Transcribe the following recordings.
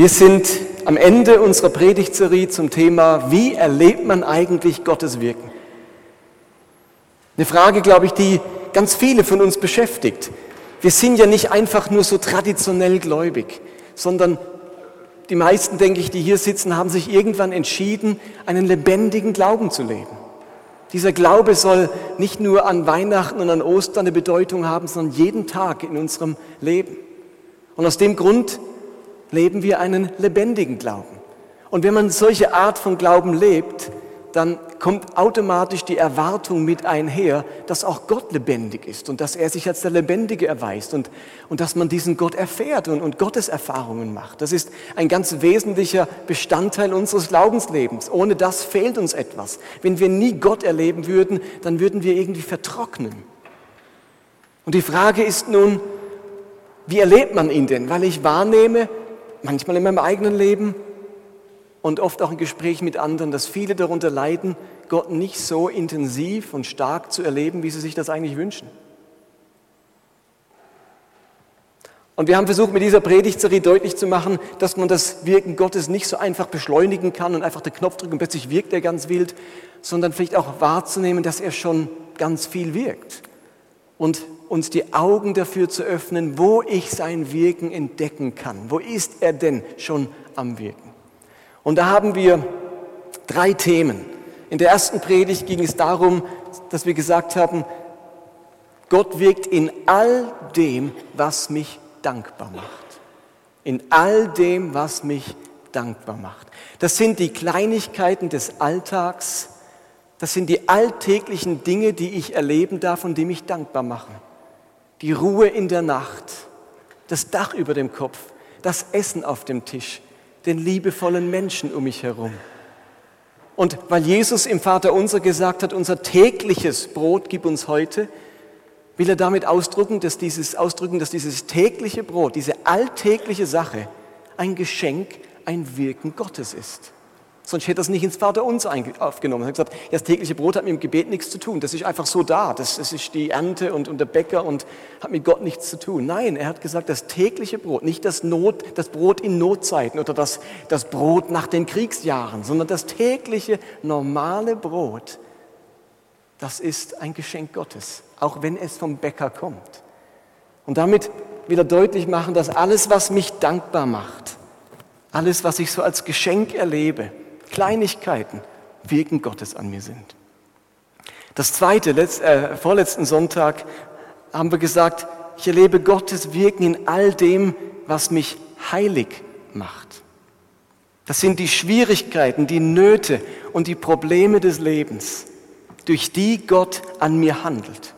Wir sind am Ende unserer Predigtserie zum Thema, wie erlebt man eigentlich Gottes Wirken? Eine Frage, glaube ich, die ganz viele von uns beschäftigt. Wir sind ja nicht einfach nur so traditionell gläubig, sondern die meisten, denke ich, die hier sitzen, haben sich irgendwann entschieden, einen lebendigen Glauben zu leben. Dieser Glaube soll nicht nur an Weihnachten und an Ostern eine Bedeutung haben, sondern jeden Tag in unserem Leben. Und aus dem Grund leben wir einen lebendigen Glauben. Und wenn man solche Art von Glauben lebt, dann kommt automatisch die Erwartung mit einher, dass auch Gott lebendig ist und dass er sich als der Lebendige erweist und, und dass man diesen Gott erfährt und, und Gottes Erfahrungen macht. Das ist ein ganz wesentlicher Bestandteil unseres Glaubenslebens. Ohne das fehlt uns etwas. Wenn wir nie Gott erleben würden, dann würden wir irgendwie vertrocknen. Und die Frage ist nun, wie erlebt man ihn denn? Weil ich wahrnehme, manchmal in meinem eigenen Leben, und oft auch in Gesprächen mit anderen, dass viele darunter leiden, Gott nicht so intensiv und stark zu erleben, wie sie sich das eigentlich wünschen. Und wir haben versucht, mit dieser Predigtserie deutlich zu machen, dass man das Wirken Gottes nicht so einfach beschleunigen kann und einfach den Knopf drücken und plötzlich wirkt er ganz wild, sondern vielleicht auch wahrzunehmen, dass er schon ganz viel wirkt. Und uns die Augen dafür zu öffnen, wo ich sein Wirken entdecken kann. Wo ist er denn schon am Wirken? Und da haben wir drei Themen. In der ersten Predigt ging es darum, dass wir gesagt haben, Gott wirkt in all dem, was mich dankbar macht. In all dem, was mich dankbar macht. Das sind die Kleinigkeiten des Alltags, das sind die alltäglichen Dinge, die ich erleben darf und die mich dankbar machen. Die Ruhe in der Nacht, das Dach über dem Kopf, das Essen auf dem Tisch, den liebevollen Menschen um mich herum. Und weil Jesus im Vater unser gesagt hat, unser tägliches Brot gib uns heute, will er damit ausdrücken, dass dieses, ausdrücken, dass dieses tägliche Brot, diese alltägliche Sache ein Geschenk, ein Wirken Gottes ist. Sonst hätte er es nicht ins Vaterunser aufgenommen. Er hat gesagt, das tägliche Brot hat mit dem Gebet nichts zu tun. Das ist einfach so da. Das, das ist die Ernte und, und, der Bäcker und hat mit Gott nichts zu tun. Nein, er hat gesagt, das tägliche Brot, nicht das, Not, das Brot in Notzeiten oder das, das Brot nach den Kriegsjahren, sondern das tägliche, normale Brot, das ist ein Geschenk Gottes, auch wenn es vom Bäcker kommt. Und damit will er deutlich machen, dass alles, was mich dankbar macht, alles, was ich so als Geschenk erlebe, Kleinigkeiten Wirken Gottes an mir sind. Das zweite, letzt, äh, vorletzten Sonntag haben wir gesagt, ich erlebe Gottes Wirken in all dem, was mich heilig macht. Das sind die Schwierigkeiten, die Nöte und die Probleme des Lebens, durch die Gott an mir handelt.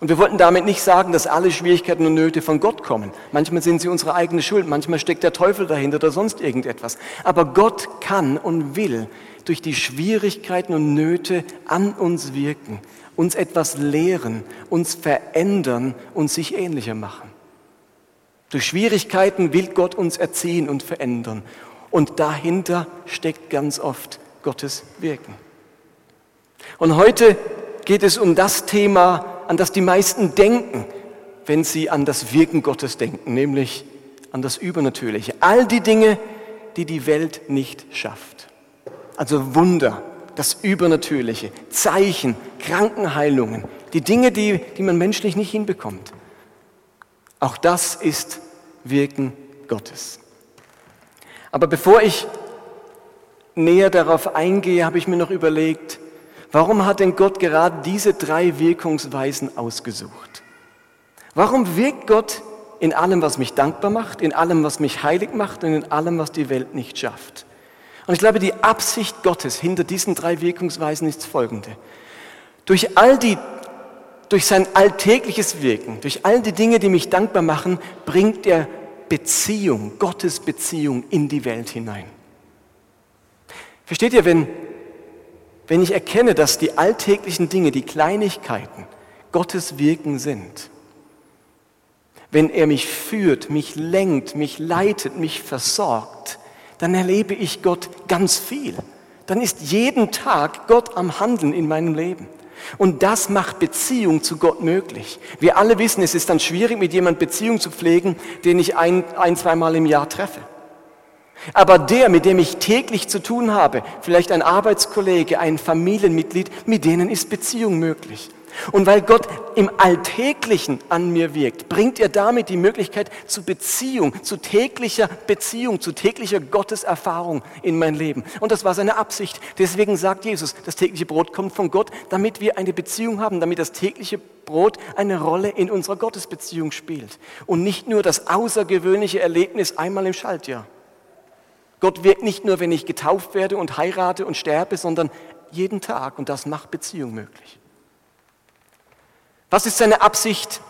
Und wir wollten damit nicht sagen, dass alle Schwierigkeiten und Nöte von Gott kommen. Manchmal sind sie unsere eigene Schuld, manchmal steckt der Teufel dahinter oder sonst irgendetwas. Aber Gott kann und will durch die Schwierigkeiten und Nöte an uns wirken, uns etwas lehren, uns verändern und sich ähnlicher machen. Durch Schwierigkeiten will Gott uns erziehen und verändern. Und dahinter steckt ganz oft Gottes Wirken. Und heute geht es um das Thema, an das die meisten denken, wenn sie an das Wirken Gottes denken, nämlich an das Übernatürliche. All die Dinge, die die Welt nicht schafft. Also Wunder, das Übernatürliche, Zeichen, Krankenheilungen, die Dinge, die, die man menschlich nicht hinbekommt. Auch das ist Wirken Gottes. Aber bevor ich näher darauf eingehe, habe ich mir noch überlegt, Warum hat denn Gott gerade diese drei Wirkungsweisen ausgesucht? Warum wirkt Gott in allem, was mich dankbar macht, in allem, was mich heilig macht und in allem, was die Welt nicht schafft? Und ich glaube, die Absicht Gottes hinter diesen drei Wirkungsweisen ist folgende. Durch all die, durch sein alltägliches Wirken, durch all die Dinge, die mich dankbar machen, bringt er Beziehung, Gottes Beziehung in die Welt hinein. Versteht ihr, wenn wenn ich erkenne, dass die alltäglichen Dinge, die Kleinigkeiten Gottes Wirken sind, wenn er mich führt, mich lenkt, mich leitet, mich versorgt, dann erlebe ich Gott ganz viel. Dann ist jeden Tag Gott am Handeln in meinem Leben. Und das macht Beziehung zu Gott möglich. Wir alle wissen, es ist dann schwierig, mit jemandem Beziehung zu pflegen, den ich ein, ein zweimal im Jahr treffe. Aber der, mit dem ich täglich zu tun habe, vielleicht ein Arbeitskollege, ein Familienmitglied, mit denen ist Beziehung möglich. Und weil Gott im Alltäglichen an mir wirkt, bringt er damit die Möglichkeit zu Beziehung, zu täglicher Beziehung, zu täglicher Gotteserfahrung in mein Leben. Und das war seine Absicht. Deswegen sagt Jesus, das tägliche Brot kommt von Gott, damit wir eine Beziehung haben, damit das tägliche Brot eine Rolle in unserer Gottesbeziehung spielt. Und nicht nur das außergewöhnliche Erlebnis einmal im Schaltjahr. Gott wirkt nicht nur, wenn ich getauft werde und heirate und sterbe, sondern jeden Tag und das macht Beziehung möglich. Was ist seine Absicht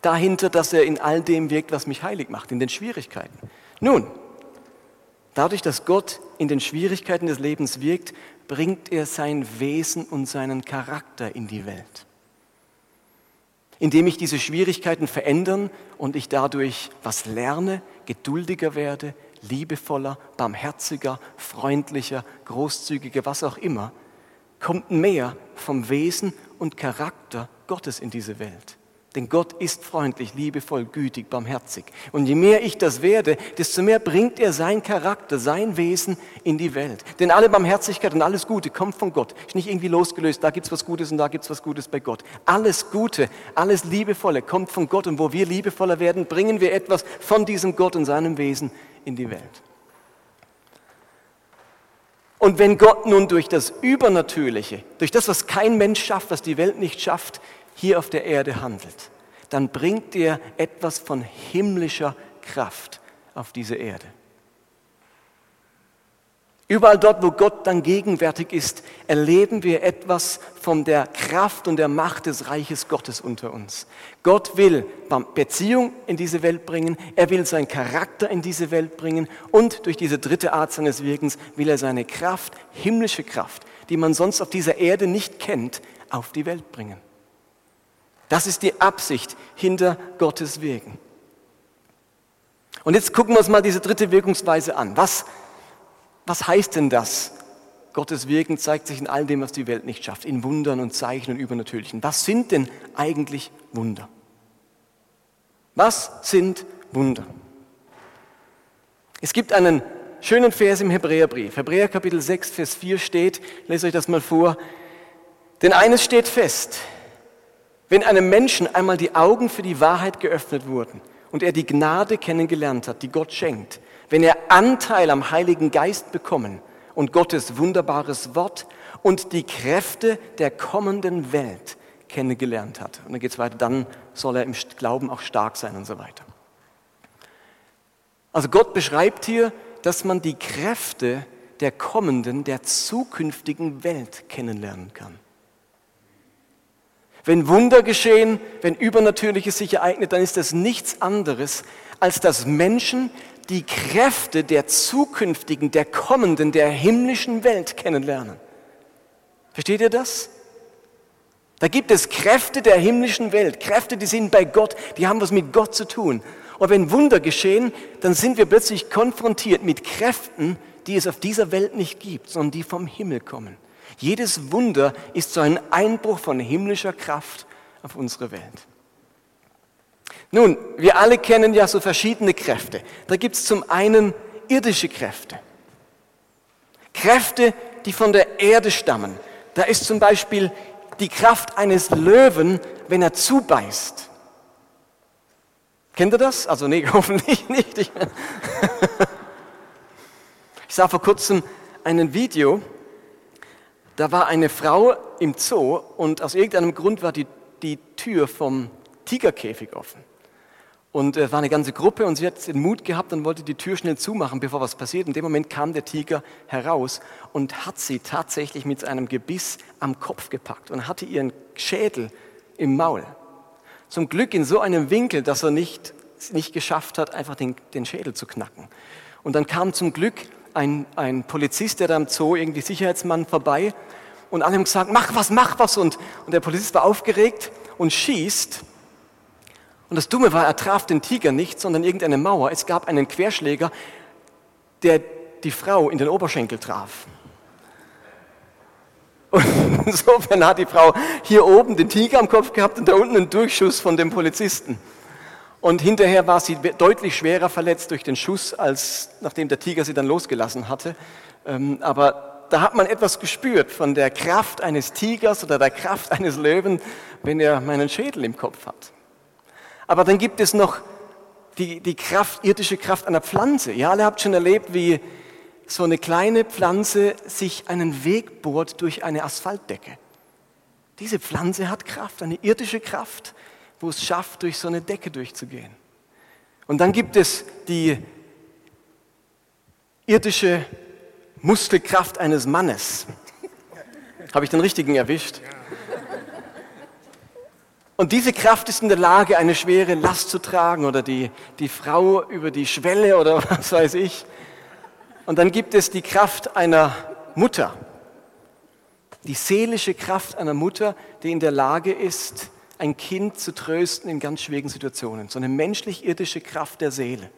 dahinter, dass er in all dem wirkt, was mich heilig macht, in den Schwierigkeiten? Nun, dadurch, dass Gott in den Schwierigkeiten des Lebens wirkt, bringt er sein Wesen und seinen Charakter in die Welt. Indem ich diese Schwierigkeiten verändern und ich dadurch was lerne, geduldiger werde, liebevoller, barmherziger, freundlicher, großzügiger, was auch immer, kommt mehr vom Wesen und Charakter Gottes in diese Welt. Denn Gott ist freundlich, liebevoll, gütig, barmherzig. Und je mehr ich das werde, desto mehr bringt er sein Charakter, sein Wesen in die Welt. Denn alle Barmherzigkeit und alles Gute kommt von Gott. Ist nicht irgendwie losgelöst, da gibt es was Gutes und da gibt es was Gutes bei Gott. Alles Gute, alles Liebevolle kommt von Gott. Und wo wir liebevoller werden, bringen wir etwas von diesem Gott und seinem Wesen in die Welt. Und wenn Gott nun durch das Übernatürliche, durch das, was kein Mensch schafft, was die Welt nicht schafft, hier auf der Erde handelt, dann bringt er etwas von himmlischer Kraft auf diese Erde. Überall dort, wo Gott dann gegenwärtig ist, erleben wir etwas von der Kraft und der Macht des Reiches Gottes unter uns. Gott will Beziehung in diese Welt bringen, er will seinen Charakter in diese Welt bringen und durch diese dritte Art seines Wirkens will er seine Kraft, himmlische Kraft, die man sonst auf dieser Erde nicht kennt, auf die Welt bringen. Das ist die Absicht hinter Gottes Wirken. Und jetzt gucken wir uns mal diese dritte Wirkungsweise an. Was was heißt denn das? Gottes Wirken zeigt sich in all dem, was die Welt nicht schafft, in Wundern und Zeichen und Übernatürlichen. Was sind denn eigentlich Wunder? Was sind Wunder? Es gibt einen schönen Vers im Hebräerbrief. Hebräer Kapitel 6, Vers 4 steht, lese euch das mal vor. Denn eines steht fest, wenn einem Menschen einmal die Augen für die Wahrheit geöffnet wurden und er die Gnade kennengelernt hat, die Gott schenkt, wenn er Anteil am Heiligen Geist bekommen und Gottes wunderbares Wort und die Kräfte der kommenden Welt kennengelernt hat. Und dann geht es weiter, dann soll er im Glauben auch stark sein und so weiter. Also Gott beschreibt hier, dass man die Kräfte der kommenden, der zukünftigen Welt kennenlernen kann. Wenn Wunder geschehen, wenn Übernatürliches sich ereignet, dann ist das nichts anderes, als dass Menschen die Kräfte der zukünftigen, der kommenden, der himmlischen Welt kennenlernen. Versteht ihr das? Da gibt es Kräfte der himmlischen Welt, Kräfte, die sind bei Gott, die haben was mit Gott zu tun. Und wenn Wunder geschehen, dann sind wir plötzlich konfrontiert mit Kräften, die es auf dieser Welt nicht gibt, sondern die vom Himmel kommen. Jedes Wunder ist so ein Einbruch von himmlischer Kraft auf unsere Welt. Nun, wir alle kennen ja so verschiedene Kräfte. Da gibt es zum einen irdische Kräfte. Kräfte, die von der Erde stammen. Da ist zum Beispiel die Kraft eines Löwen, wenn er zubeißt. Kennt ihr das? Also nee, hoffentlich nicht. Ich, sah vor kurzem ein Video, da war eine Frau im Zoo und aus irgendeinem Grund war die, die Tür vom Tigerkäfig offen. Und es äh, war eine ganze Gruppe und sie hat den Mut gehabt und wollte die Tür schnell zumachen, bevor was passiert. In dem Moment kam der Tiger heraus und hat sie tatsächlich mit einem Gebiss am Kopf gepackt und hatte ihren Schädel im Maul. Zum Glück in so einem Winkel, dass er nicht, nicht geschafft hat, einfach den, den Schädel zu knacken. Und dann kam zum Glück ein, ein Polizist, der da im Zoo, irgendwie Sicherheitsmann, vorbei und alle haben gesagt, mach was, mach was. Und, und der Polizist war aufgeregt und schießt und das Dumme war, er traf den Tiger nicht, sondern irgendeine Mauer. Es gab einen Querschläger, der die Frau in den Oberschenkel traf. Und insofern hat die Frau hier oben den Tiger am Kopf gehabt und da unten einen Durchschuss von dem Polizisten. Und hinterher war sie deutlich schwerer verletzt durch den Schuss, als nachdem der Tiger sie dann losgelassen hatte. Ähm, aber da hat man etwas gespürt von der Kraft eines Tigers oder der Kraft eines Löwen, wenn er meinen Schädel im Kopf hat. Aber dann gibt es noch die, die Kraft, irdische Kraft einer Pflanze. Ihr alle habt schon erlebt, wie so eine kleine Pflanze sich einen Weg bohrt durch eine Asphaltdecke. Diese Pflanze hat Kraft, eine irdische Kraft, wo es schafft, durch so eine Decke durchzugehen. Und dann gibt es die irdische Muskelkraft eines Mannes. Habe ich den richtigen erwischt? Und diese Kraft ist in der Lage, eine schwere Last zu tragen oder die, die Frau über die Schwelle oder was weiß ich. Und dann gibt es die Kraft einer Mutter, die seelische Kraft einer Mutter, die in der Lage ist, ein Kind zu trösten in ganz schwierigen Situationen. So eine menschlich-irdische Kraft der Seele.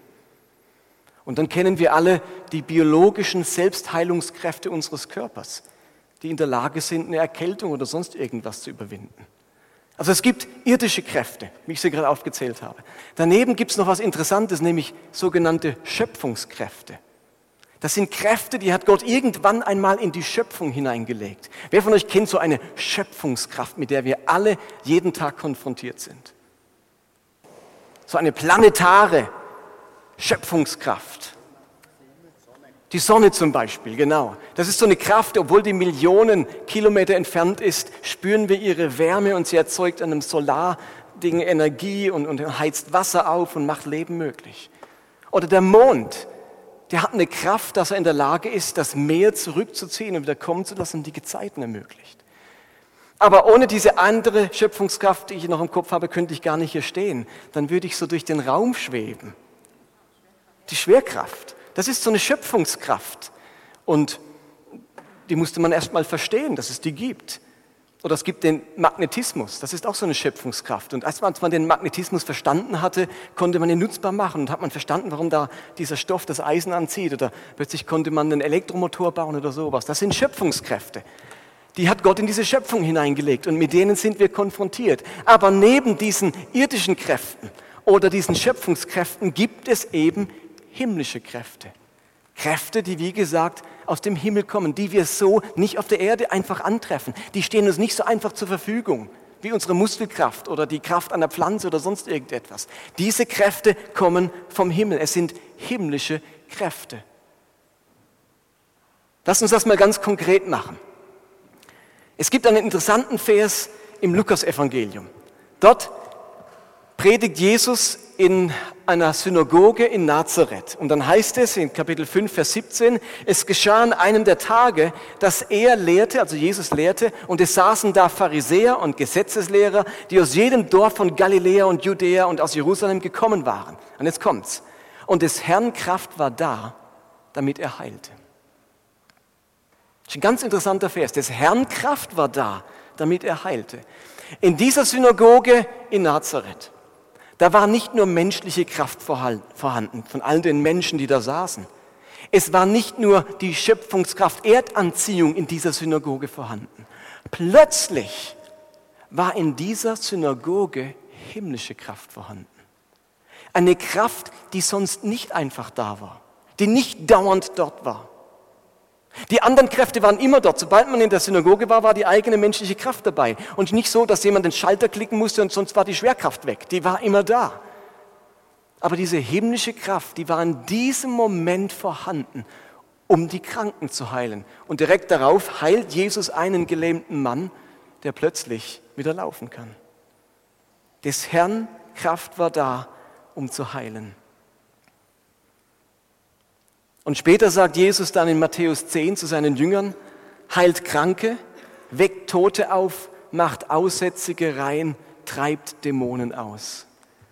Und dann kennen wir alle die biologischen Selbstheilungskräfte unseres Körpers, die in der Lage sind, eine Erkältung oder sonst irgendwas zu überwinden. Also es gibt irdische Kräfte, wie ich sie gerade aufgezählt habe. Daneben gibt es noch was Interessantes, nämlich sogenannte Schöpfungskräfte. Das sind Kräfte, die hat Gott irgendwann einmal in die Schöpfung hineingelegt. Wer von euch kennt so eine Schöpfungskraft, mit der wir alle jeden Tag konfrontiert sind? So eine planetare Schöpfungskraft. Die Sonne zum Beispiel, genau. Das ist so eine Kraft, obwohl die Millionen Kilometer entfernt ist, spüren wir ihre Wärme und sie erzeugt an einem Solarding Energie und, und heizt Wasser auf und macht Leben möglich. Oder der Mond, der hat eine Kraft, dass er in der Lage ist, das Meer zurückzuziehen und wieder kommen zu lassen und die Gezeiten ermöglicht. Aber ohne diese andere Schöpfungskraft, die ich noch im Kopf habe, könnte ich gar nicht hier stehen. Dann würde ich so durch den Raum schweben. Die Schwerkraft. Das ist so eine Schöpfungskraft. Und die musste man erst mal verstehen, dass es die gibt. Oder es gibt den Magnetismus, das ist auch so eine Schöpfungskraft. Und als man den Magnetismus verstanden hatte, konnte man ihn nutzbar machen und hat man verstanden, warum da dieser Stoff das Eisen anzieht. Oder plötzlich konnte man einen Elektromotor bauen oder sowas. Das sind Schöpfungskräfte. Die hat Gott in diese Schöpfung hineingelegt und mit denen sind wir konfrontiert. Aber neben diesen irdischen Kräften oder diesen Schöpfungskräften gibt es eben himmlische Kräfte. Kräfte, die wie gesagt aus dem Himmel kommen, die wir so nicht auf der Erde einfach antreffen. Die stehen uns nicht so einfach zur Verfügung wie unsere Muskelkraft oder die Kraft einer Pflanze oder sonst irgendetwas. Diese Kräfte kommen vom Himmel. Es sind himmlische Kräfte. Lass uns das mal ganz konkret machen. Es gibt einen interessanten Vers im Lukasevangelium. Dort predigt Jesus in einer Synagoge in Nazareth. Und dann heißt es in Kapitel 5, Vers 17, es geschah an einem der Tage, dass er lehrte, also Jesus lehrte, und es saßen da Pharisäer und Gesetzeslehrer, die aus jedem Dorf von Galiläa und Judäa und aus Jerusalem gekommen waren. Und jetzt kommt's. Und des Herrn Kraft war da, damit er heilte. Das ist ein ganz interessanter Vers. Des Herrn Kraft war da, damit er heilte. In dieser Synagoge in Nazareth da war nicht nur menschliche Kraft vorhanden von all den Menschen, die da saßen. Es war nicht nur die Schöpfungskraft Erdanziehung in dieser Synagoge vorhanden. Plötzlich war in dieser Synagoge himmlische Kraft vorhanden. Eine Kraft, die sonst nicht einfach da war, die nicht dauernd dort war. Die anderen Kräfte waren immer dort. Sobald man in der Synagoge war, war die eigene menschliche Kraft dabei. Und nicht so, dass jemand den Schalter klicken musste und sonst war die Schwerkraft weg. Die war immer da. Aber diese himmlische Kraft, die war in diesem Moment vorhanden, um die Kranken zu heilen. Und direkt darauf heilt Jesus einen gelähmten Mann, der plötzlich wieder laufen kann. Des Herrn Kraft war da, um zu heilen. Und später sagt Jesus dann in Matthäus 10 zu seinen Jüngern, heilt Kranke, weckt Tote auf, macht Aussätzige rein, treibt Dämonen aus.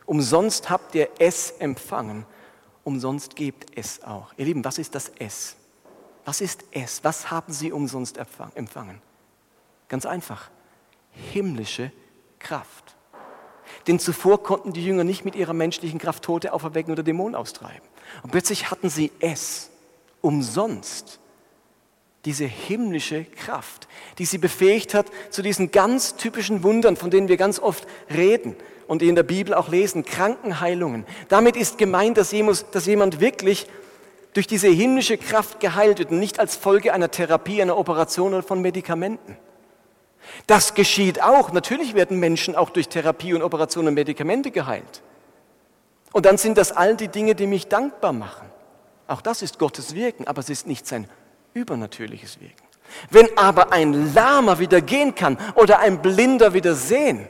Umsonst habt ihr es empfangen, umsonst gebt es auch. Ihr Lieben, was ist das Es? Was ist es? Was haben sie umsonst empfangen? Ganz einfach, himmlische Kraft. Denn zuvor konnten die Jünger nicht mit ihrer menschlichen Kraft Tote auferwecken oder Dämonen austreiben. Und plötzlich hatten sie es umsonst. Diese himmlische Kraft, die sie befähigt hat zu diesen ganz typischen Wundern, von denen wir ganz oft reden. und die in der Bibel auch lesen, Krankenheilungen. Damit ist gemeint, dass jemand wirklich durch diese himmlische Kraft geheilt wird und nicht als Folge einer Therapie, einer Operation oder von Medikamenten. Das geschieht auch. Natürlich werden Menschen auch durch Therapie und Operationen und Medikamente geheilt. Und dann sind das all die Dinge, die mich dankbar machen. Auch das ist Gottes Wirken, aber es ist nicht sein übernatürliches Wirken. Wenn aber ein Lahmer wieder gehen kann oder ein Blinder wieder sehen,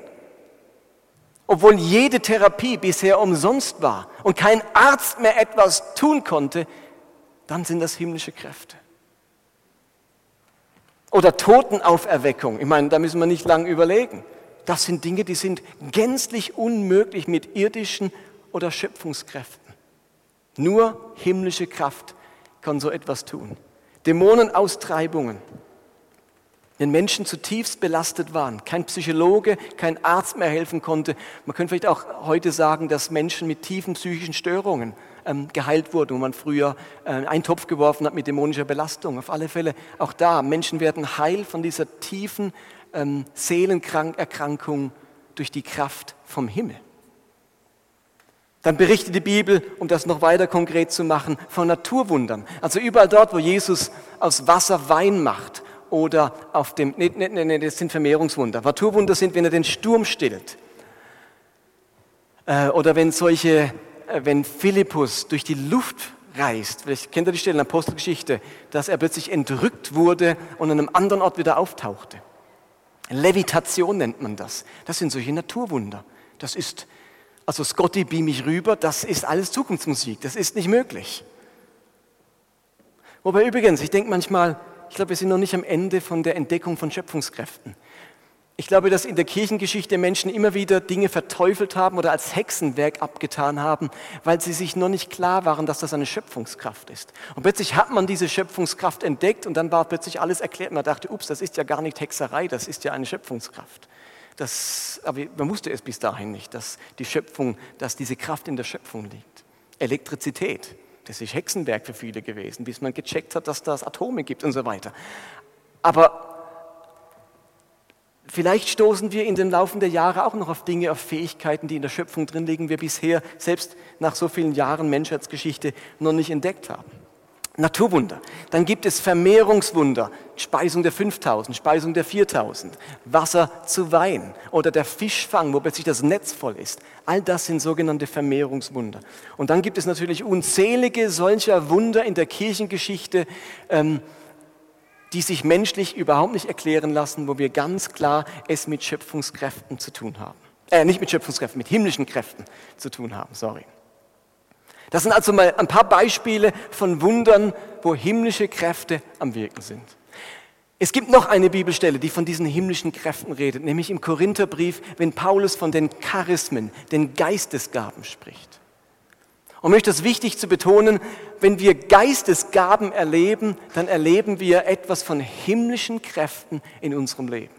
obwohl jede Therapie bisher umsonst war und kein Arzt mehr etwas tun konnte, dann sind das himmlische Kräfte. Oder Totenauferweckung. Ich meine, da müssen wir nicht lange überlegen. Das sind Dinge, die sind gänzlich unmöglich mit irdischen oder Schöpfungskräften. Nur himmlische Kraft kann so etwas tun. Dämonenaustreibungen, wenn Menschen zutiefst belastet waren, kein Psychologe, kein Arzt mehr helfen konnte. Man könnte vielleicht auch heute sagen, dass Menschen mit tiefen psychischen Störungen ähm, geheilt wurden, wo man früher äh, einen Topf geworfen hat mit dämonischer Belastung. Auf alle Fälle auch da, Menschen werden heil von dieser tiefen ähm, Seelenerkrankung durch die Kraft vom Himmel. Dann berichtet die Bibel, um das noch weiter konkret zu machen, von Naturwundern. Also überall dort, wo Jesus aus Wasser Wein macht oder auf dem, nee, nee, nee, das sind Vermehrungswunder. Naturwunder sind, wenn er den Sturm stillt. Äh, oder wenn solche, äh, wenn Philippus durch die Luft reist, vielleicht kennt ihr die Stelle in der Apostelgeschichte, dass er plötzlich entrückt wurde und an einem anderen Ort wieder auftauchte. Levitation nennt man das. Das sind solche Naturwunder. Das ist, also Scotty beam mich rüber, das ist alles Zukunftsmusik, das ist nicht möglich. Wobei übrigens, ich denke manchmal, ich glaube, wir sind noch nicht am Ende von der Entdeckung von Schöpfungskräften. Ich glaube, dass in der Kirchengeschichte Menschen immer wieder Dinge verteufelt haben oder als Hexenwerk abgetan haben, weil sie sich noch nicht klar waren, dass das eine Schöpfungskraft ist. Und plötzlich hat man diese Schöpfungskraft entdeckt und dann war plötzlich alles erklärt. Man dachte, ups, das ist ja gar nicht Hexerei, das ist ja eine Schöpfungskraft. Das, aber man wusste es bis dahin nicht, dass die Schöpfung, dass diese Kraft in der Schöpfung liegt. Elektrizität. Das ist Hexenwerk für viele gewesen, bis man gecheckt hat, dass das Atome gibt und so weiter. Aber vielleicht stoßen wir in den Laufe der Jahre auch noch auf Dinge, auf Fähigkeiten, die in der Schöpfung drin liegen, wir bisher selbst nach so vielen Jahren Menschheitsgeschichte noch nicht entdeckt haben. Naturwunder. Dann gibt es Vermehrungswunder, Speisung der 5000, Speisung der 4000, Wasser zu Wein oder der Fischfang, wo plötzlich das Netz voll ist. All das sind sogenannte Vermehrungswunder. Und dann gibt es natürlich unzählige solcher Wunder in der Kirchengeschichte, ähm, die sich menschlich überhaupt nicht erklären lassen, wo wir ganz klar es mit Schöpfungskräften zu tun haben. Äh, nicht mit Schöpfungskräften, mit himmlischen Kräften zu tun haben, sorry. Das sind also mal ein paar Beispiele von Wundern, wo himmlische Kräfte am Wirken sind. Es gibt noch eine Bibelstelle, die von diesen himmlischen Kräften redet, nämlich im Korintherbrief, wenn Paulus von den Charismen, den Geistesgaben spricht. Und ist das wichtig zu betonen, wenn wir Geistesgaben erleben, dann erleben wir etwas von himmlischen Kräften in unserem Leben.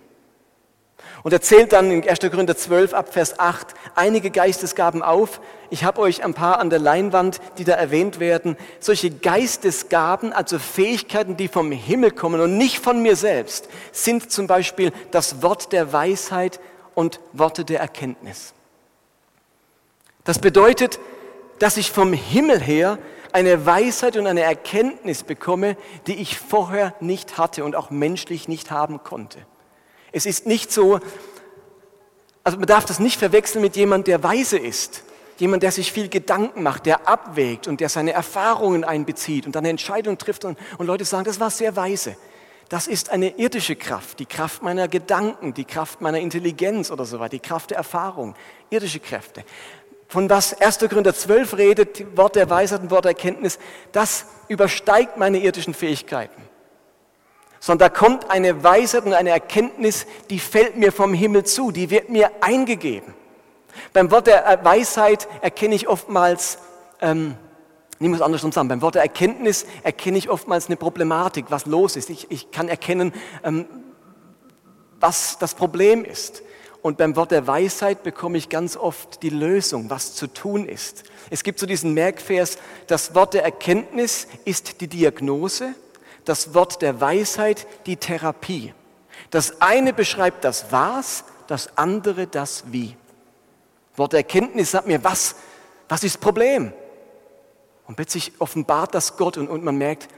Und er zählt dann in 1. Korinther 12 ab Vers 8 einige Geistesgaben auf. Ich habe euch ein paar an der Leinwand, die da erwähnt werden. Solche Geistesgaben, also Fähigkeiten, die vom Himmel kommen und nicht von mir selbst, sind zum Beispiel das Wort der Weisheit und Worte der Erkenntnis. Das bedeutet, dass ich vom Himmel her eine Weisheit und eine Erkenntnis bekomme, die ich vorher nicht hatte und auch menschlich nicht haben konnte. Es ist nicht so, also man darf das nicht verwechseln mit jemandem, der weise ist. Jemand, der sich viel Gedanken macht, der abwägt und der seine Erfahrungen einbezieht und dann eine Entscheidung trifft und, und Leute sagen, das war sehr weise. Das ist eine irdische Kraft, die Kraft meiner Gedanken, die Kraft meiner Intelligenz oder so weiter, die Kraft der Erfahrung, irdische Kräfte. Von was 1. Korinther 12 redet, Wort der Weisheit und Wort der Erkenntnis, das übersteigt meine irdischen Fähigkeiten sondern da kommt eine Weisheit und eine Erkenntnis, die fällt mir vom Himmel zu, die wird mir eingegeben. Beim Wort der Weisheit erkenne ich oftmals, ähm, nehmen wir es andersrum zusammen, beim Wort der Erkenntnis erkenne ich oftmals eine Problematik, was los ist. Ich, ich kann erkennen, ähm, was das Problem ist. Und beim Wort der Weisheit bekomme ich ganz oft die Lösung, was zu tun ist. Es gibt so diesen Merkvers, das Wort der Erkenntnis ist die Diagnose das Wort der Weisheit die Therapie. Das eine beschreibt das Was, das andere das Wie. Wort der Erkenntnis sagt mir, was, was ist das Problem? Und plötzlich offenbart das Gott und, und man merkt,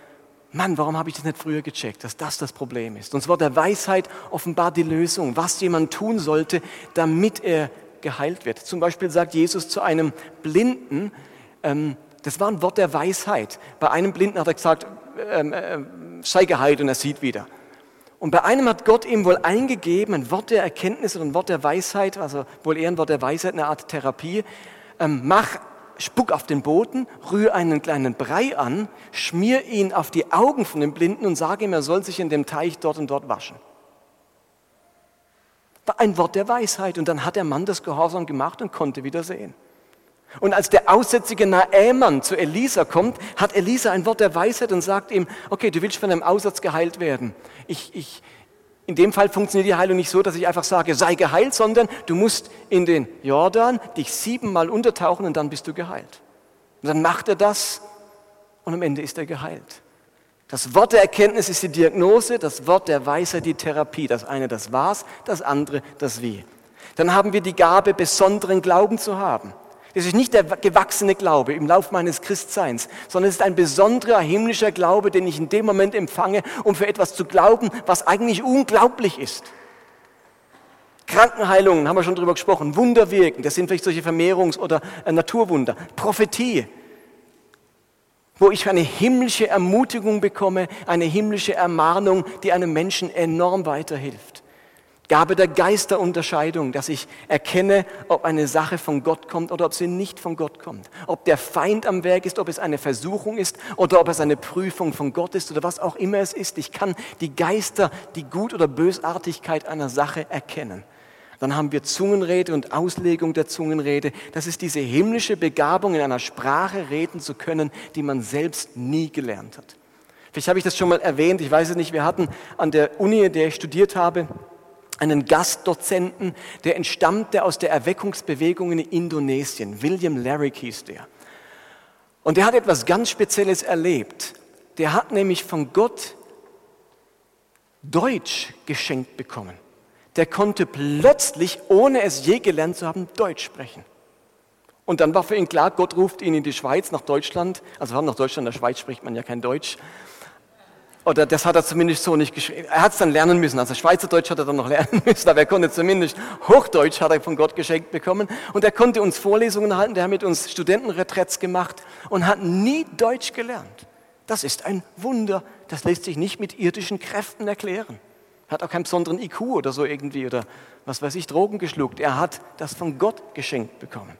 Mann, warum habe ich das nicht früher gecheckt, dass das das Problem ist? Und das Wort der Weisheit offenbart die Lösung, was jemand tun sollte, damit er geheilt wird. Zum Beispiel sagt Jesus zu einem Blinden, ähm, das war ein Wort der Weisheit. Bei einem Blinden hat er gesagt, ähm, äh, sei geheilt und er sieht wieder. Und bei einem hat Gott ihm wohl eingegeben, ein Wort der Erkenntnis oder ein Wort der Weisheit, also wohl eher ein Wort der Weisheit, eine Art Therapie. Ähm, mach, spuck auf den Boden, rühre einen kleinen Brei an, schmier ihn auf die Augen von dem Blinden und sage ihm, er soll sich in dem Teich dort und dort waschen. War ein Wort der Weisheit. Und dann hat der Mann das Gehorsam gemacht und konnte wieder sehen. Und als der aussätzige Naämann zu Elisa kommt, hat Elisa ein Wort der Weisheit und sagt ihm, okay, du willst von einem Aussatz geheilt werden. Ich, ich, in dem Fall funktioniert die Heilung nicht so, dass ich einfach sage, sei geheilt, sondern du musst in den Jordan dich siebenmal untertauchen und dann bist du geheilt. Und dann macht er das und am Ende ist er geheilt. Das Wort der Erkenntnis ist die Diagnose, das Wort der Weisheit die Therapie. Das eine das Was, das andere das Wie. Dann haben wir die Gabe, besonderen Glauben zu haben. Das ist nicht der gewachsene Glaube im Lauf meines Christseins, sondern es ist ein besonderer himmlischer Glaube, den ich in dem Moment empfange, um für etwas zu glauben, was eigentlich unglaublich ist. Krankenheilungen, haben wir schon drüber gesprochen, Wunderwirken, das sind vielleicht solche Vermehrungs- oder äh, Naturwunder. Prophetie, wo ich eine himmlische Ermutigung bekomme, eine himmlische Ermahnung, die einem Menschen enorm weiterhilft. Gabe der Geisterunterscheidung, dass ich erkenne, ob eine Sache von Gott kommt oder ob sie nicht von Gott kommt. Ob der Feind am Werk ist, ob es eine Versuchung ist oder ob es eine Prüfung von Gott ist oder was auch immer es ist. Ich kann die Geister, die Gut- oder Bösartigkeit einer Sache erkennen. Dann haben wir Zungenrede und Auslegung der Zungenrede. Das ist diese himmlische Begabung, in einer Sprache reden zu können, die man selbst nie gelernt hat. Vielleicht habe ich das schon mal erwähnt, ich weiß es nicht. Wir hatten an der Uni, in der ich studiert habe, einen Gastdozenten, der entstammte aus der Erweckungsbewegung in Indonesien. William Larrick hieß der. Und der hat etwas ganz Spezielles erlebt. Der hat nämlich von Gott Deutsch geschenkt bekommen. Der konnte plötzlich, ohne es je gelernt zu haben, Deutsch sprechen. Und dann war für ihn klar, Gott ruft ihn in die Schweiz, nach Deutschland. Also nach Deutschland, in der Schweiz spricht man ja kein Deutsch. Oder das hat er zumindest so nicht geschrieben. Er hat es dann lernen müssen. Also Schweizerdeutsch hat er dann noch lernen müssen, aber er konnte zumindest Hochdeutsch hat er von Gott geschenkt bekommen. Und er konnte uns Vorlesungen halten, der hat mit uns Studentenretreats gemacht und hat nie Deutsch gelernt. Das ist ein Wunder. Das lässt sich nicht mit irdischen Kräften erklären. Hat auch keinen besonderen IQ oder so irgendwie oder was weiß ich, Drogen geschluckt. Er hat das von Gott geschenkt bekommen.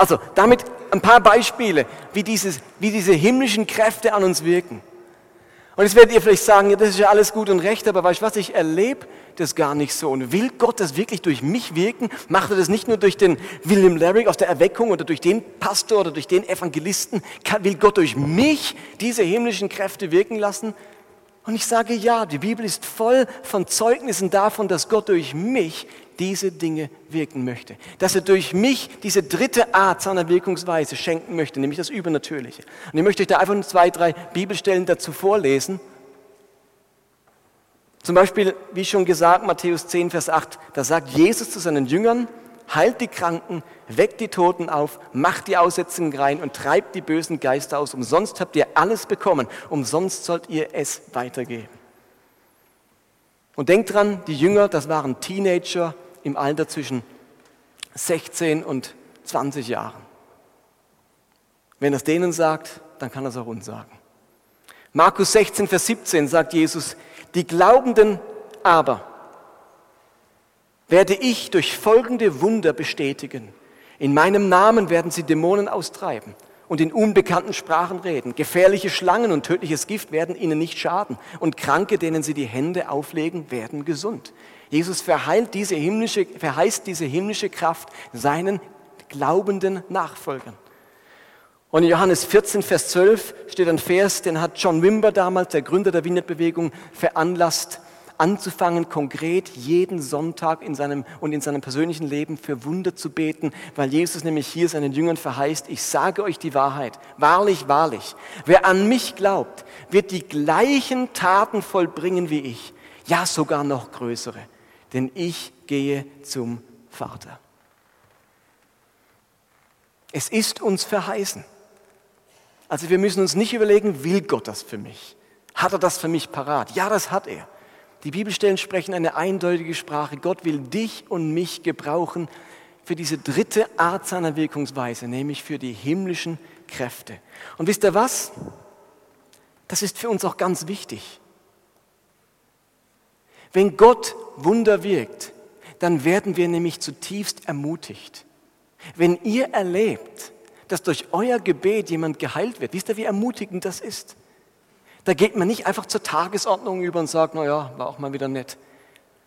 Also damit ein paar Beispiele, wie, dieses, wie diese himmlischen Kräfte an uns wirken. Und jetzt werdet ihr vielleicht sagen, ja, das ist ja alles gut und recht, aber weißt du was, ich erlebe das gar nicht so. Und will Gott das wirklich durch mich wirken? Macht er das nicht nur durch den William Larrick aus der Erweckung oder durch den Pastor oder durch den Evangelisten? will Gott durch mich diese himmlischen Kräfte wirken lassen? Und ich sage ja, die Bibel ist voll von Zeugnissen davon, dass Gott durch mich diese Dinge wirken möchte. Dass er durch mich diese dritte Art seiner Wirkungsweise schenken möchte, nämlich das Übernatürliche. Und ich möchte euch da einfach nur zwei, drei Bibelstellen dazu vorlesen. Zum Beispiel, wie schon gesagt, Matthäus 10, Vers 8, da sagt Jesus zu seinen Jüngern, heilt die Kranken, weckt die Toten auf, macht die Aussätzigen rein und treibt die bösen Geister aus. Umsonst habt ihr alles bekommen, umsonst sollt ihr es weitergeben. Und denkt dran, die Jünger, das waren Teenager im Alter zwischen 16 und 20 Jahren. Wenn er es denen sagt, dann kann er es auch uns sagen. Markus 16, Vers 17 sagt Jesus, die Glaubenden aber, werde ich durch folgende Wunder bestätigen. In meinem Namen werden sie Dämonen austreiben und in unbekannten Sprachen reden. Gefährliche Schlangen und tödliches Gift werden ihnen nicht schaden. Und Kranke, denen sie die Hände auflegen, werden gesund. Jesus verheilt diese himmlische, verheißt diese himmlische Kraft seinen glaubenden Nachfolgern. Und in Johannes 14, Vers 12 steht ein Vers, den hat John Wimber damals, der Gründer der Vineyard-Bewegung, veranlasst anzufangen, konkret jeden Sonntag in seinem und in seinem persönlichen Leben für Wunder zu beten, weil Jesus nämlich hier seinen Jüngern verheißt, ich sage euch die Wahrheit, wahrlich, wahrlich, wer an mich glaubt, wird die gleichen Taten vollbringen wie ich, ja sogar noch größere, denn ich gehe zum Vater. Es ist uns verheißen. Also wir müssen uns nicht überlegen, will Gott das für mich? Hat er das für mich parat? Ja, das hat er. Die Bibelstellen sprechen eine eindeutige Sprache. Gott will dich und mich gebrauchen für diese dritte Art seiner Wirkungsweise, nämlich für die himmlischen Kräfte. Und wisst ihr was? Das ist für uns auch ganz wichtig. Wenn Gott Wunder wirkt, dann werden wir nämlich zutiefst ermutigt. Wenn ihr erlebt, dass durch euer Gebet jemand geheilt wird, wisst ihr, wie ermutigend das ist? Da geht man nicht einfach zur Tagesordnung über und sagt, naja, war auch mal wieder nett.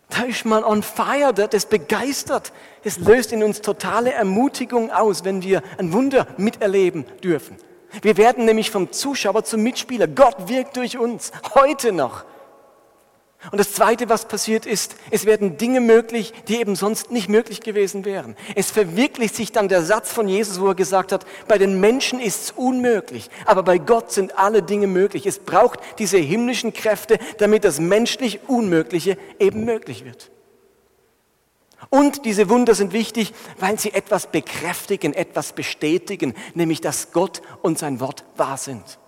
Da ist man on fire, das begeistert. Es löst in uns totale Ermutigung aus, wenn wir ein Wunder miterleben dürfen. Wir werden nämlich vom Zuschauer zum Mitspieler. Gott wirkt durch uns, heute noch. Und das Zweite, was passiert ist, es werden Dinge möglich, die eben sonst nicht möglich gewesen wären. Es verwirklicht sich dann der Satz von Jesus, wo er gesagt hat, bei den Menschen ist es unmöglich, aber bei Gott sind alle Dinge möglich. Es braucht diese himmlischen Kräfte, damit das menschlich Unmögliche eben möglich wird. Und diese Wunder sind wichtig, weil sie etwas bekräftigen, etwas bestätigen, nämlich dass Gott und sein Wort wahr sind.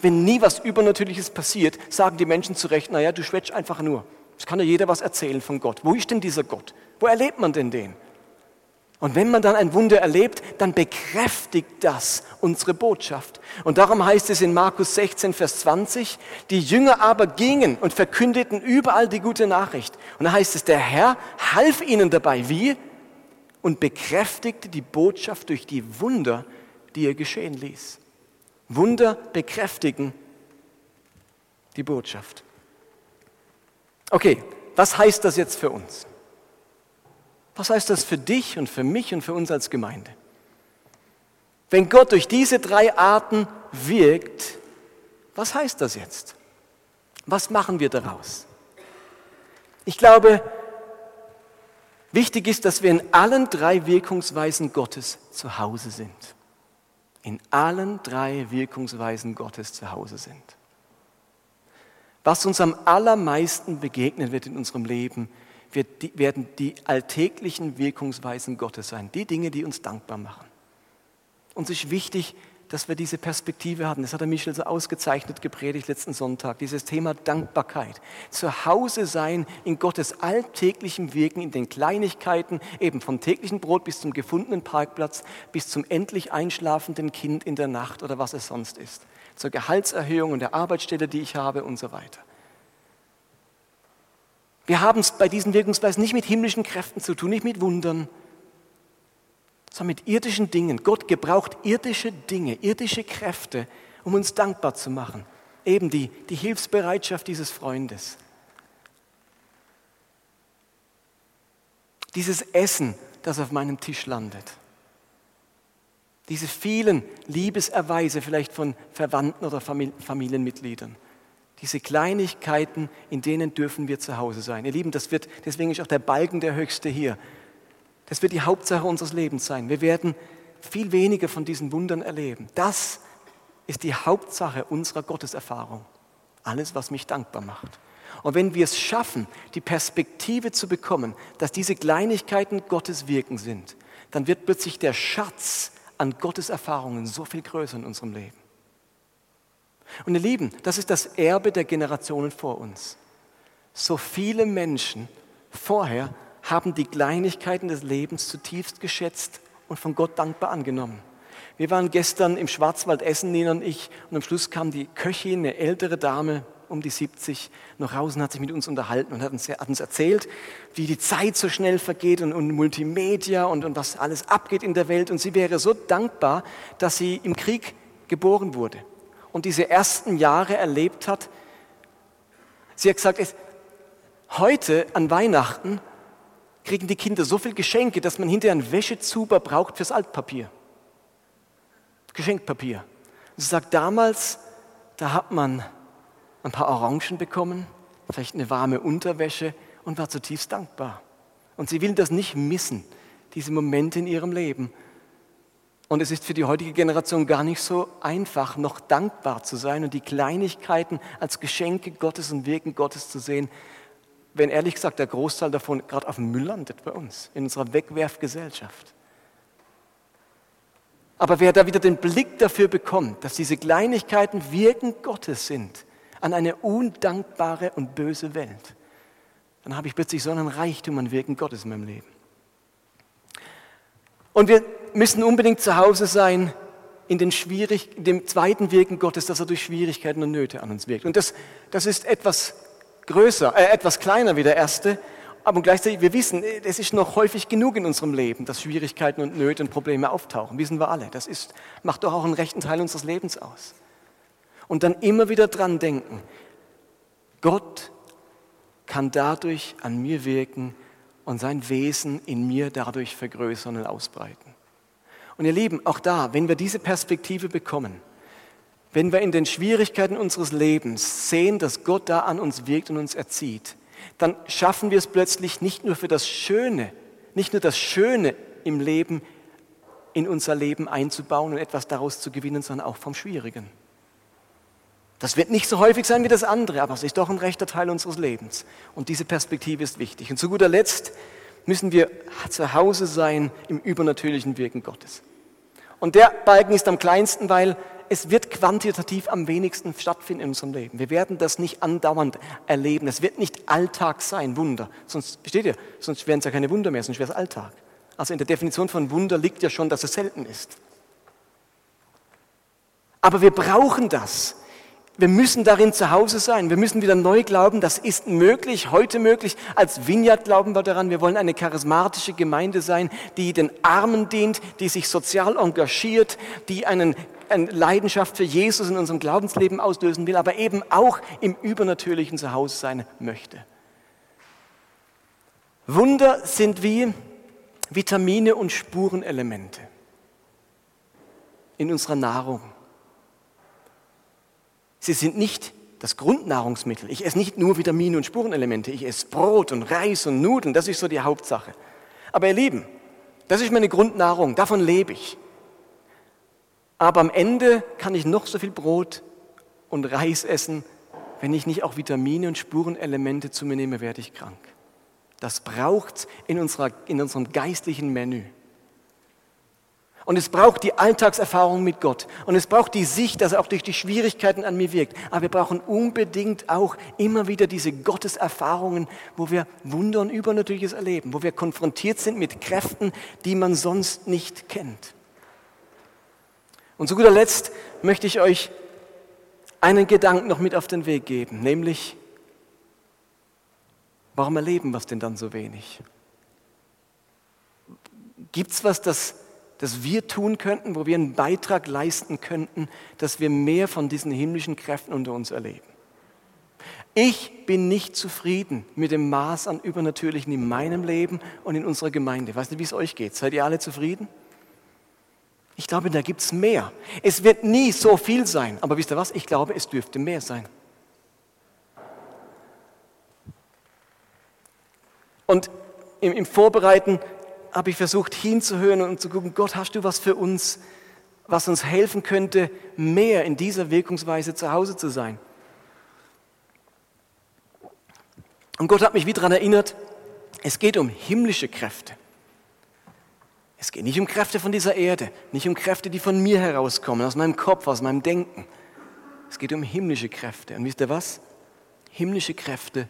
Wenn nie was Übernatürliches passiert, sagen die Menschen zu Recht, naja, du schwätzt einfach nur. Es kann ja jeder was erzählen von Gott. Wo ist denn dieser Gott? Wo erlebt man denn den? Und wenn man dann ein Wunder erlebt, dann bekräftigt das unsere Botschaft. Und darum heißt es in Markus 16, Vers 20, die Jünger aber gingen und verkündeten überall die gute Nachricht. Und da heißt es, der Herr half ihnen dabei. Wie? Und bekräftigte die Botschaft durch die Wunder, die er geschehen ließ. Wunder bekräftigen die Botschaft. Okay, was heißt das jetzt für uns? Was heißt das für dich und für mich und für uns als Gemeinde? Wenn Gott durch diese drei Arten wirkt, was heißt das jetzt? Was machen wir daraus? Ich glaube, wichtig ist, dass wir in allen drei Wirkungsweisen Gottes zu Hause sind in allen drei Wirkungsweisen Gottes zu Hause sind. Was uns am allermeisten begegnen wird in unserem Leben, wird, werden die alltäglichen Wirkungsweisen Gottes sein, die Dinge, die uns dankbar machen. Uns ist wichtig, dass wir diese Perspektive haben. Das hat der Michel so ausgezeichnet gepredigt letzten Sonntag. Dieses Thema Dankbarkeit. Zu Hause sein in Gottes alltäglichem Wirken, in den Kleinigkeiten, eben vom täglichen Brot bis zum gefundenen Parkplatz, bis zum endlich einschlafenden Kind in der Nacht oder was es sonst ist. Zur Gehaltserhöhung und der Arbeitsstelle, die ich habe und so weiter. Wir haben es bei diesen Wirkungsweisen nicht mit himmlischen Kräften zu tun, nicht mit Wundern, sondern mit irdischen Dingen. Gott gebraucht irdische Dinge, irdische Kräfte, um uns dankbar zu machen. Eben die, die Hilfsbereitschaft dieses Freundes. Dieses Essen, das auf meinem Tisch landet. Diese vielen Liebeserweise vielleicht von Verwandten oder Familienmitgliedern. Diese Kleinigkeiten, in denen dürfen wir zu Hause sein. Ihr Lieben, das wird, deswegen ist auch der Balken der Höchste hier. Das wird die Hauptsache unseres Lebens sein. Wir werden viel weniger von diesen Wundern erleben. Das ist die Hauptsache unserer Gotteserfahrung. Alles, was mich dankbar macht. Und wenn wir es schaffen, die Perspektive zu bekommen, dass diese Kleinigkeiten Gottes Wirken sind, dann wird plötzlich der Schatz an Gottes Erfahrungen so viel größer in unserem Leben. Und ihr Lieben, das ist das Erbe der Generationen vor uns. So viele Menschen vorher haben die Kleinigkeiten des Lebens zutiefst geschätzt und von Gott dankbar angenommen. Wir waren gestern im Schwarzwald essen, Nina und ich, und am Schluss kam die Köchin, eine ältere Dame, um die 70, noch raus und hat sich mit uns unterhalten und hat uns, hat uns erzählt, wie die Zeit so schnell vergeht und, und Multimedia und, und was alles abgeht in der Welt. Und sie wäre so dankbar, dass sie im Krieg geboren wurde und diese ersten Jahre erlebt hat. Sie hat gesagt, es, heute an Weihnachten kriegen die Kinder so viel Geschenke, dass man hinterher einen Wäschezuber braucht fürs Altpapier. Geschenkpapier. Sie sagt, damals, da hat man ein paar Orangen bekommen, vielleicht eine warme Unterwäsche und war zutiefst dankbar. Und sie will das nicht missen, diese Momente in ihrem Leben. Und es ist für die heutige Generation gar nicht so einfach, noch dankbar zu sein und die Kleinigkeiten als Geschenke Gottes und Wirken Gottes zu sehen, wenn ehrlich gesagt der Großteil davon gerade auf dem Müll landet bei uns, in unserer Wegwerfgesellschaft. Aber wer da wieder den Blick dafür bekommt, dass diese Kleinigkeiten Wirken Gottes sind an eine undankbare und böse Welt, dann habe ich plötzlich so einen Reichtum an Wirken Gottes in meinem Leben. Und wir müssen unbedingt zu Hause sein in, den schwierig, in dem zweiten Wirken Gottes, dass er durch Schwierigkeiten und Nöte an uns wirkt. Und das, das ist etwas größer, äh, etwas kleiner wie der erste, aber gleichzeitig, wir wissen, es ist noch häufig genug in unserem Leben, dass Schwierigkeiten und Nöte und Probleme auftauchen. Wissen wir alle. Das ist, macht doch auch einen rechten Teil unseres Lebens aus. Und dann immer wieder dran denken, Gott kann dadurch an mir wirken und sein Wesen in mir dadurch vergrößern und ausbreiten. Und ihr Lieben, auch da, wenn wir diese Perspektive bekommen, wenn wir in den Schwierigkeiten unseres Lebens sehen, dass Gott da an uns wirkt und uns erzieht, dann schaffen wir es plötzlich nicht nur für das Schöne, nicht nur das Schöne im Leben in unser Leben einzubauen und etwas daraus zu gewinnen, sondern auch vom Schwierigen. Das wird nicht so häufig sein wie das andere, aber es ist doch ein rechter Teil unseres Lebens. Und diese Perspektive ist wichtig. Und zu guter Letzt müssen wir zu Hause sein im übernatürlichen Wirken Gottes. Und der Balken ist am kleinsten, weil es wird quantitativ am wenigsten stattfinden in unserem Leben. Wir werden das nicht andauernd erleben. Es wird nicht Alltag sein, Wunder. Sonst, versteht ihr, sonst wären es ja keine Wunder mehr, sonst wäre es Alltag. Also in der Definition von Wunder liegt ja schon, dass es selten ist. Aber wir brauchen das. Wir müssen darin zu Hause sein. Wir müssen wieder neu glauben, das ist möglich, heute möglich. Als Vineyard glauben wir daran. Wir wollen eine charismatische Gemeinde sein, die den Armen dient, die sich sozial engagiert, die einen, eine Leidenschaft für Jesus in unserem Glaubensleben auslösen will, aber eben auch im Übernatürlichen zu Hause sein möchte. Wunder sind wie Vitamine und Spurenelemente in unserer Nahrung. Sie sind nicht das Grundnahrungsmittel. Ich esse nicht nur Vitamine und Spurenelemente. Ich esse Brot und Reis und Nudeln. Das ist so die Hauptsache. Aber ihr Lieben, das ist meine Grundnahrung. Davon lebe ich. Aber am Ende kann ich noch so viel Brot und Reis essen. Wenn ich nicht auch Vitamine und Spurenelemente zu mir nehme, werde ich krank. Das braucht in, unserer, in unserem geistlichen Menü. Und es braucht die Alltagserfahrung mit Gott. Und es braucht die Sicht, dass er auch durch die Schwierigkeiten an mir wirkt. Aber wir brauchen unbedingt auch immer wieder diese Gotteserfahrungen, wo wir Wunder und Übernatürliches erleben, wo wir konfrontiert sind mit Kräften, die man sonst nicht kennt. Und zu guter Letzt möchte ich euch einen Gedanken noch mit auf den Weg geben, nämlich, warum erleben wir es denn dann so wenig? Gibt es was, das das wir tun könnten, wo wir einen Beitrag leisten könnten, dass wir mehr von diesen himmlischen Kräften unter uns erleben. Ich bin nicht zufrieden mit dem Maß an Übernatürlichen in meinem Leben und in unserer Gemeinde. Ich weiß nicht, wie es euch geht. Seid ihr alle zufrieden? Ich glaube, da gibt es mehr. Es wird nie so viel sein, aber wisst ihr was? Ich glaube, es dürfte mehr sein. Und im, im Vorbereiten habe ich versucht hinzuhören und zu gucken, Gott, hast du was für uns, was uns helfen könnte, mehr in dieser Wirkungsweise zu Hause zu sein? Und Gott hat mich wieder daran erinnert, es geht um himmlische Kräfte. Es geht nicht um Kräfte von dieser Erde, nicht um Kräfte, die von mir herauskommen, aus meinem Kopf, aus meinem Denken. Es geht um himmlische Kräfte. Und wisst ihr was? Himmlische Kräfte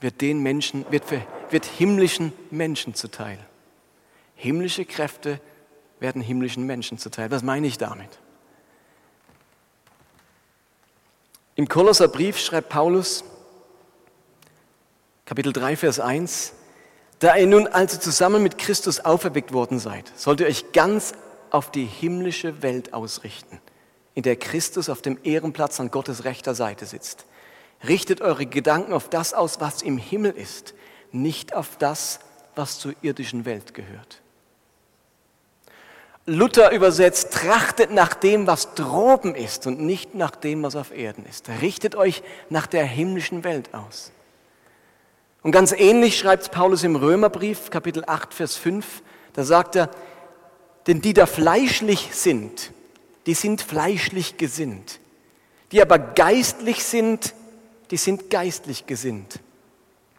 wird den Menschen, wird, für, wird himmlischen Menschen zuteil. Himmlische Kräfte werden himmlischen Menschen zuteil. Was meine ich damit? Im Kolosserbrief schreibt Paulus, Kapitel 3, Vers 1, da ihr nun also zusammen mit Christus auferweckt worden seid, sollt ihr euch ganz auf die himmlische Welt ausrichten, in der Christus auf dem Ehrenplatz an Gottes rechter Seite sitzt. Richtet eure Gedanken auf das aus, was im Himmel ist, nicht auf das, was zur irdischen Welt gehört. Luther übersetzt, trachtet nach dem, was droben ist und nicht nach dem, was auf Erden ist. Richtet euch nach der himmlischen Welt aus. Und ganz ähnlich schreibt Paulus im Römerbrief, Kapitel 8, Vers 5, da sagt er, denn die da fleischlich sind, die sind fleischlich gesinnt. Die aber geistlich sind, die sind geistlich gesinnt.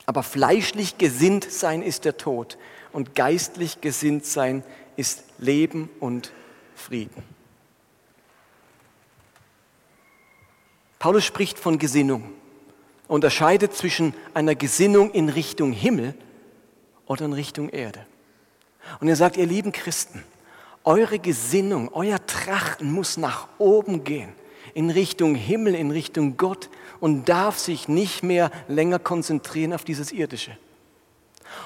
Aber fleischlich gesinnt sein ist der Tod und geistlich gesinnt sein ist Leben und Frieden. Paulus spricht von Gesinnung, unterscheidet zwischen einer Gesinnung in Richtung Himmel oder in Richtung Erde. Und er sagt, ihr lieben Christen, eure Gesinnung, euer Trachten muss nach oben gehen, in Richtung Himmel, in Richtung Gott und darf sich nicht mehr länger konzentrieren auf dieses Irdische.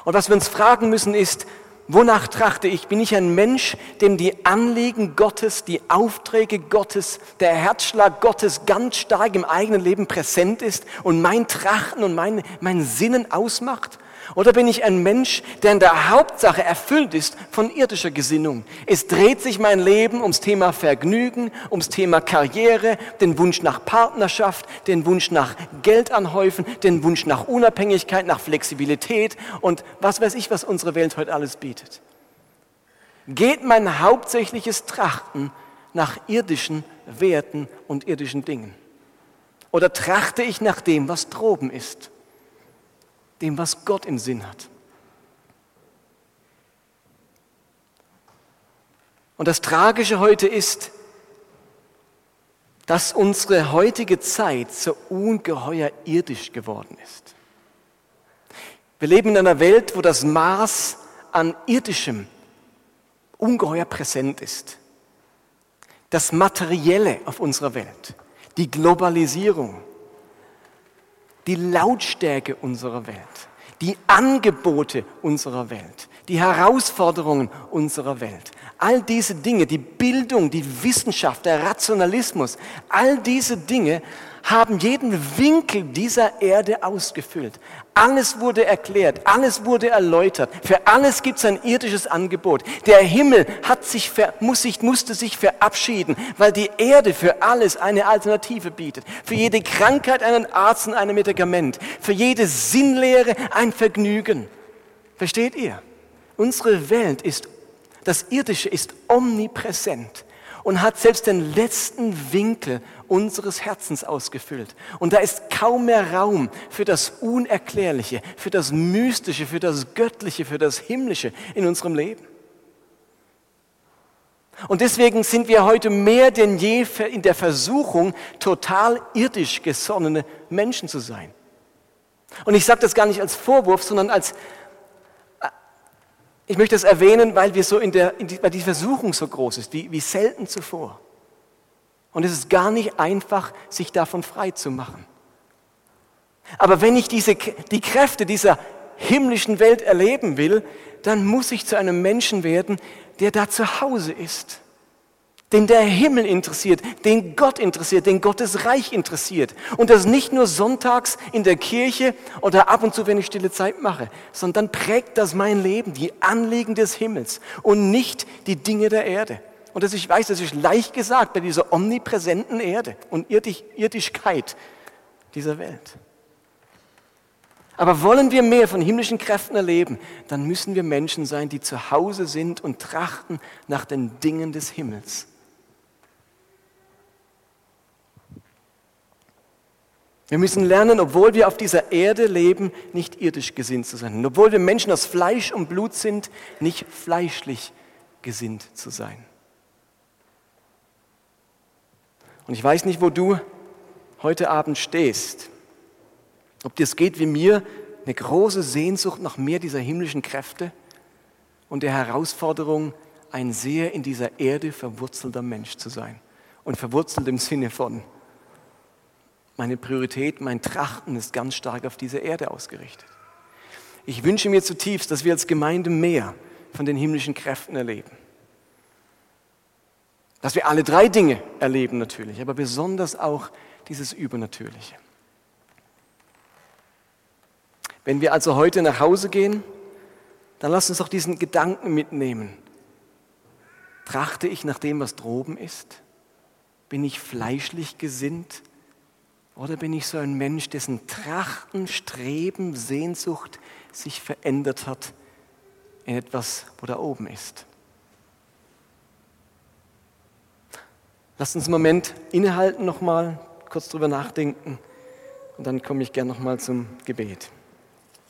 Und was wir uns fragen müssen ist, wonach trachte ich? Bin ich ein Mensch, dem die Anliegen Gottes, die Aufträge Gottes, der Herzschlag Gottes ganz stark im eigenen Leben präsent ist und mein Trachten und mein, mein Sinnen ausmacht? Oder bin ich ein Mensch, der in der Hauptsache erfüllt ist von irdischer Gesinnung? Es dreht sich mein Leben ums Thema Vergnügen, ums Thema Karriere, den Wunsch nach Partnerschaft, den Wunsch nach Geld anhäufen, den Wunsch nach Unabhängigkeit, nach Flexibilität und was weiß ich, was unsere Welt heute alles bietet. Geht mein hauptsächliches Trachten nach irdischen Werten und irdischen Dingen? Oder trachte ich nach dem, was droben ist? Dem, was Gott im Sinn hat. Und das Tragische heute ist, dass unsere heutige Zeit so ungeheuer irdisch geworden ist. Wir leben in einer Welt, wo das Maß an irdischem ungeheuer präsent ist. Das Materielle auf unserer Welt, die Globalisierung, die Lautstärke unserer Welt, die Angebote unserer Welt, die Herausforderungen unserer Welt. All diese Dinge, die Bildung, die Wissenschaft, der Rationalismus, all diese Dinge haben jeden Winkel dieser Erde ausgefüllt. Alles wurde erklärt, alles wurde erläutert. Für alles gibt es ein irdisches Angebot. Der Himmel hat sich, muss sich, musste sich verabschieden, weil die Erde für alles eine Alternative bietet. Für jede Krankheit einen Arzt und ein Medikament. Für jede Sinnlehre ein Vergnügen. Versteht ihr? Unsere Welt ist, das Irdische ist omnipräsent und hat selbst den letzten Winkel unseres Herzens ausgefüllt. Und da ist kaum mehr Raum für das Unerklärliche, für das Mystische, für das Göttliche, für das Himmlische in unserem Leben. Und deswegen sind wir heute mehr denn je in der Versuchung, total irdisch gesonnene Menschen zu sein. Und ich sage das gar nicht als Vorwurf, sondern als, ich möchte das erwähnen, weil, wir so in der, in die, weil die Versuchung so groß ist, wie, wie selten zuvor. Und es ist gar nicht einfach, sich davon frei zu machen. Aber wenn ich diese, die Kräfte dieser himmlischen Welt erleben will, dann muss ich zu einem Menschen werden, der da zu Hause ist den der Himmel interessiert, den Gott interessiert, den Gottes Reich interessiert. Und das nicht nur sonntags in der Kirche oder ab und zu, wenn ich stille Zeit mache, sondern prägt das mein Leben, die Anliegen des Himmels und nicht die Dinge der Erde. Und das, ich weiß, das ist leicht gesagt bei dieser omnipräsenten Erde und Irdisch, Irdischkeit dieser Welt. Aber wollen wir mehr von himmlischen Kräften erleben, dann müssen wir Menschen sein, die zu Hause sind und trachten nach den Dingen des Himmels. Wir müssen lernen, obwohl wir auf dieser Erde leben, nicht irdisch gesinnt zu sein. Und obwohl wir Menschen aus Fleisch und Blut sind, nicht fleischlich gesinnt zu sein. Und ich weiß nicht, wo du heute Abend stehst. Ob dir es geht wie mir, eine große Sehnsucht nach mehr dieser himmlischen Kräfte und der Herausforderung, ein sehr in dieser Erde verwurzelter Mensch zu sein. Und verwurzelt im Sinne von, meine Priorität, mein Trachten ist ganz stark auf diese Erde ausgerichtet. Ich wünsche mir zutiefst, dass wir als Gemeinde mehr von den himmlischen Kräften erleben. Dass wir alle drei Dinge erleben natürlich, aber besonders auch dieses Übernatürliche. Wenn wir also heute nach Hause gehen, dann lass uns doch diesen Gedanken mitnehmen. Trachte ich nach dem, was droben ist? Bin ich fleischlich gesinnt? Oder bin ich so ein Mensch, dessen Trachten, Streben, Sehnsucht sich verändert hat in etwas, wo da oben ist? Lasst uns einen Moment innehalten nochmal, kurz drüber nachdenken und dann komme ich gern nochmal zum Gebet.